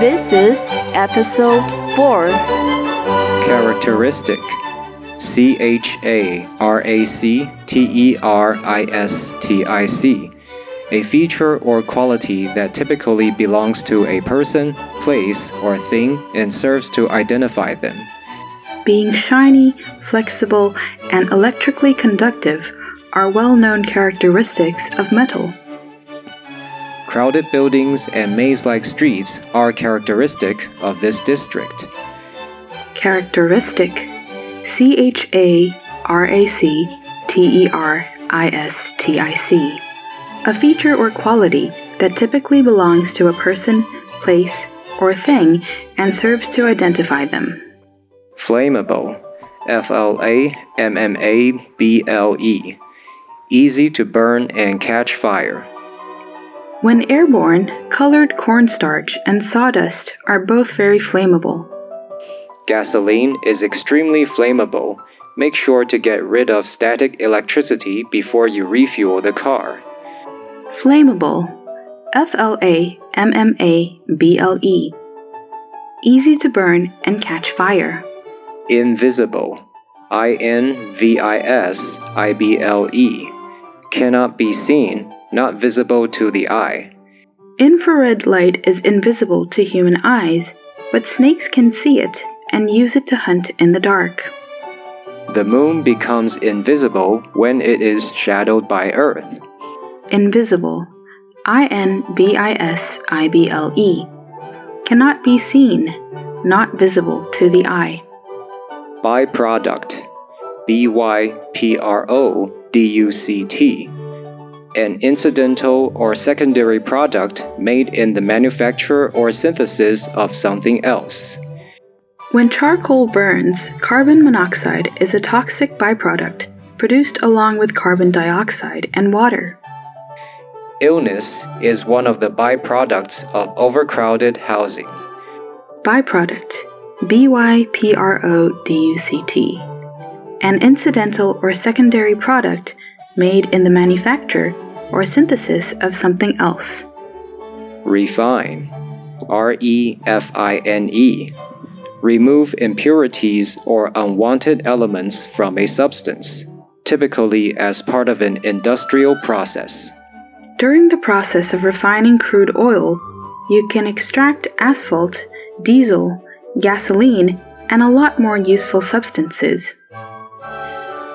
This is episode 4 Characteristic C H A R A C T E R I S T I C. A feature or quality that typically belongs to a person, place, or thing and serves to identify them. Being shiny, flexible, and electrically conductive are well known characteristics of metal. Crowded buildings and maze like streets are characteristic of this district. Characteristic C H A R A C T E R I S T I C. A feature or quality that typically belongs to a person, place, or thing and serves to identify them. Flammable F L A M M A B L E. Easy to burn and catch fire. When airborne, colored cornstarch and sawdust are both very flammable. Gasoline is extremely flammable. Make sure to get rid of static electricity before you refuel the car. Flammable F L A M M A B L E. Easy to burn and catch fire. Invisible I N V I S I B L E. Cannot be seen, not visible to the eye. Infrared light is invisible to human eyes, but snakes can see it and use it to hunt in the dark. The moon becomes invisible when it is shadowed by Earth. Invisible I N V I S I B L E. Cannot be seen, not visible to the eye. Byproduct B Y P R O D U C T. An incidental or secondary product made in the manufacture or synthesis of something else. When charcoal burns, carbon monoxide is a toxic byproduct produced along with carbon dioxide and water. Illness is one of the byproducts of overcrowded housing. Byproduct B Y P R O D U C T. An incidental or secondary product made in the manufacture or synthesis of something else. Refine R E F I N E. Remove impurities or unwanted elements from a substance, typically as part of an industrial process. During the process of refining crude oil, you can extract asphalt, diesel, gasoline, and a lot more useful substances.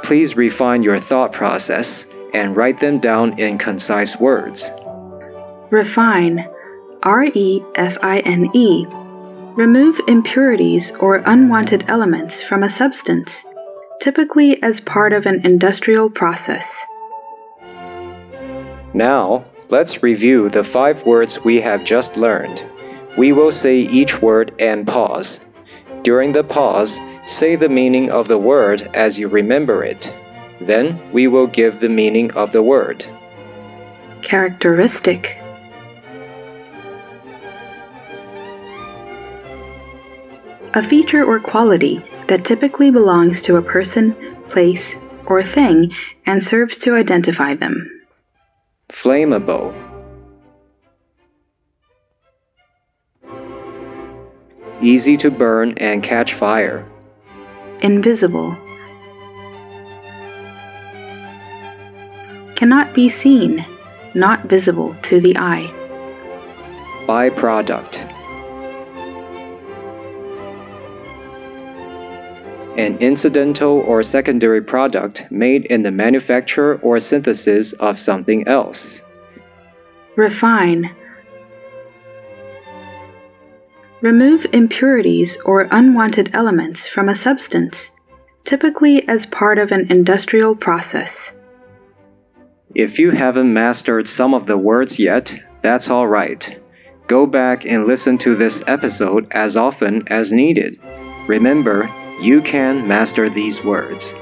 Please refine your thought process and write them down in concise words. Refine R E F I N E. Remove impurities or unwanted elements from a substance, typically as part of an industrial process. Now, let's review the five words we have just learned. We will say each word and pause. During the pause, say the meaning of the word as you remember it. Then we will give the meaning of the word. Characteristic A feature or quality that typically belongs to a person, place, or thing and serves to identify them. Flammable. Easy to burn and catch fire. Invisible. Cannot be seen, not visible to the eye. Byproduct. An incidental or secondary product made in the manufacture or synthesis of something else. Refine. Remove impurities or unwanted elements from a substance, typically as part of an industrial process. If you haven't mastered some of the words yet, that's alright. Go back and listen to this episode as often as needed. Remember, you can master these words.